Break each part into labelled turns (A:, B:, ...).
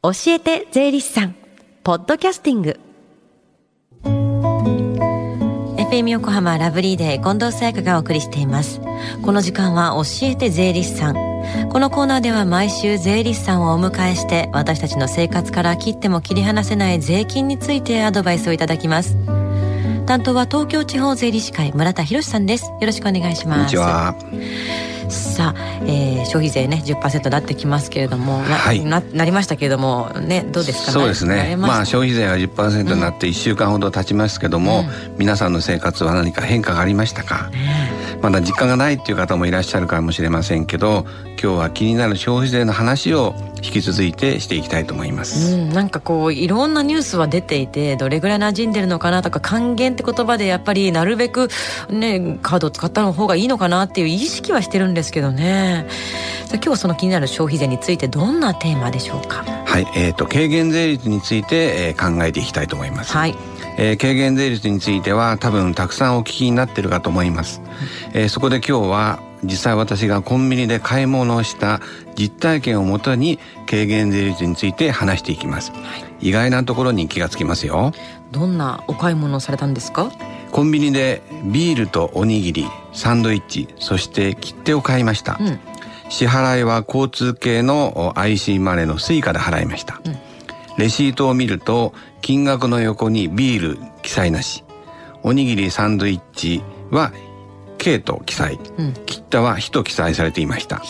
A: 教えて税理士さん。ポッドキャスティング。FM 横浜ラブリーデー近藤沙耶香がお送りしています。この時間は教えて税理士さん。このコーナーでは毎週税理士さんをお迎えして私たちの生活から切っても切り離せない税金についてアドバイスをいただきます。担当は東京地方税理士会村田博さんです。よろしくお願いします。
B: こんにちは
A: さあ、えー、消費税ね10%になってきますけれども、
B: はい、
A: ななりましたけれどもねどうですか
B: そうですね。まあ消費税は10%になって1週間ほど経ちますけども、うん、皆さんの生活は何か変化がありましたか、ね、まだ実感がないっていう方もいらっしゃるかもしれませんけど今日は気になる消費税の話を引き続いてしていきたいと思います、
A: うん、なんかこういろんなニュースは出ていてどれぐらい馴染んでるのかなとか還元って言葉でやっぱりなるべくねカードを使った方がいいのかなっていう意識はしてるんですけどね。今日はその気になる消費税についてどんなテーマでしょうか？
B: はいえーと、軽減税率について、えー、考えていきたいと思います。
A: はい。
B: えー、軽減税率については多分たくさんお聞きになってるかと思います、えー、そこで今日は実際私がコンビニで買い物をした実体験をもとに軽減税率について話していきます、はい、意外なところに気がつきますよ。
A: どんなお買い物をされたんですか？
B: コンビニでビールとおにぎりサンドイッチそして切手を買いました、うん、支払いは交通系の IC マネーの Suica で払いました、うん、レシートを見ると金額の横にビール記載なし。おにぎりサンドイッチは K と記載、うん、切手は非と記載されていました。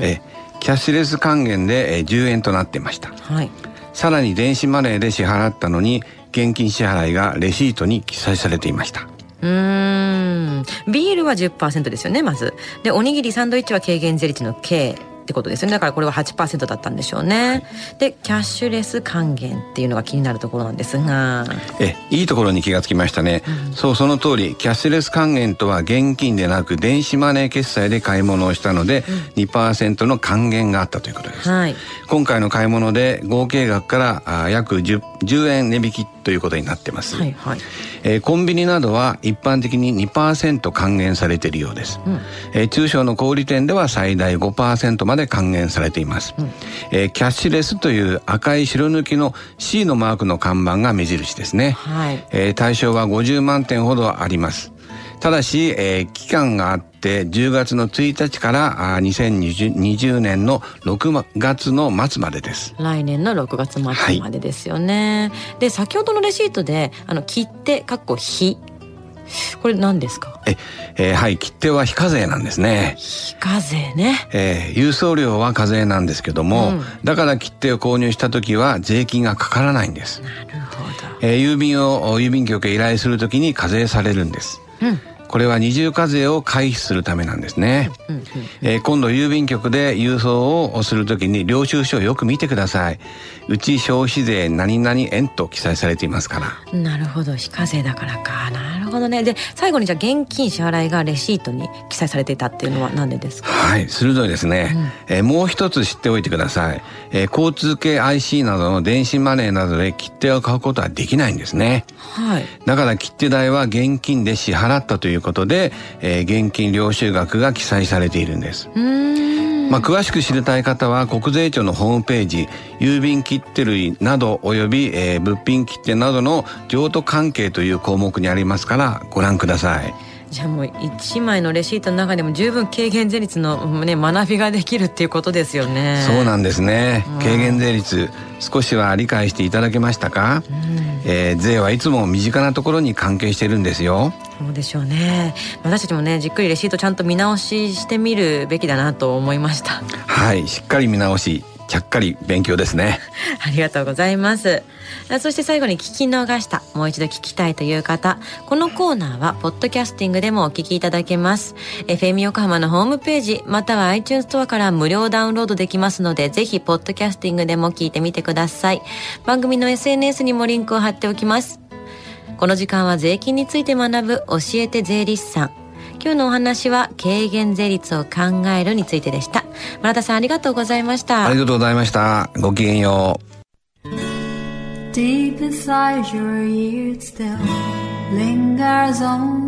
B: えキャッシュレス還元で10円となっていました。はい、さらに電子マネーで支払ったのに現金支払いがレシートに記載されていました。
A: うん。ビールは10%ですよねまず。でおにぎりサンドイッチは軽減税率の K ってことですよね。だからこれは8%だったんでしょうね、はい、でキャッシュレス還元っていうのが気になるところなんですが。
B: えいいところに気がつきましたね、うん、そうその通りキャッシュレス還元とは現金でなく電子マネー決済で買い物をしたので、うん、2%の還元があったということです、はい、今回の買い物で合計額からあ約 10, 10円値引きということになってます、はいはい。えー、コンビニなどは一般的に2%還元されているようです、うん、えー、中小の小売店では最大5%まで還元されています、うん、えー、キャッシュレスという赤い白抜きの C のマークの看板が目印ですね、はい。えー、対象は50万点ほどありますただし、えー、期間があって10月の1日からあ2020年の6月の末までです。
A: 来年の6月末までですよね、はい、で先ほどのレシートであの切手かっこ非これ何ですか？
B: え、えー、はい切手は非課税なんですね。
A: 非課税ね、
B: えー、郵送料は課税なんですけども、うん、だから切手を購入した時は税金がかからないんです。
A: なるほど、
B: えー、郵便を郵便局へ依頼する時に課税されるんですうん。これは二重課税を回避するためなんですね、えー、今度郵便局で郵送をするときに領収書をよく見てください。うち消費税何々円と記載されていますから。
A: なるほど。非課税だからか。なるほどね。で最後にじゃあ現金支払いがレシートに記載されていたっていうのは何でですか？
B: はい鋭いですね、うん、えー、もう一つ知っておいてください、えー、交通系 IC などの電子マネーなどで切手を買うことはできないんですね。はい。だから切手代は現金で支払ったということで、えー、現金領収額が記載されているんです。まあ、詳しく知りたい方は国税庁のホームページ郵便切手類などおよび、えー、物品切手などの譲渡関係という項目にありますからご覧ください。
A: じゃあもう1枚のレシートの中でも十分軽減税率の、ね、学びができるっていうことですよね。
B: そうなんですね、軽減税率少しは理解していただけましたか、うん、えー、税はいつも身近なところに関係してるんですよ
A: そうでしょうね。私たちもねじっくりレシートちゃんと見直ししてみるべきだなと思いました。
B: はいしっかり見直しちゃっかり勉強ですね。
A: ありがとうございます。そして最後に聞き逃したもう一度聞きたいという方。このコーナーはポッドキャスティングでもお聞きいただけます。FM 横浜のホームページまたは iTunes ストアから無料ダウンロードできますのでぜひポッドキャスティングでも聞いてみてください。番組の SNS にもリンクを貼っておきますこの時間は税金について学ぶ教えて税理士さん。今日のお話は軽減税率を考えるについてでした。村田さんありがとうございました。
B: ありがとうございました。ごきげんよう。
C: Deep inside your ears still lingers on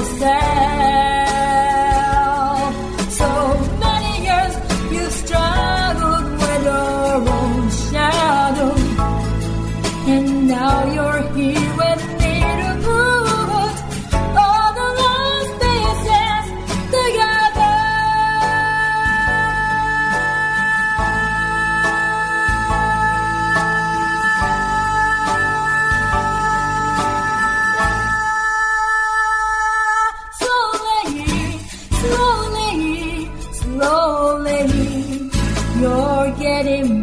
C: céu. Hare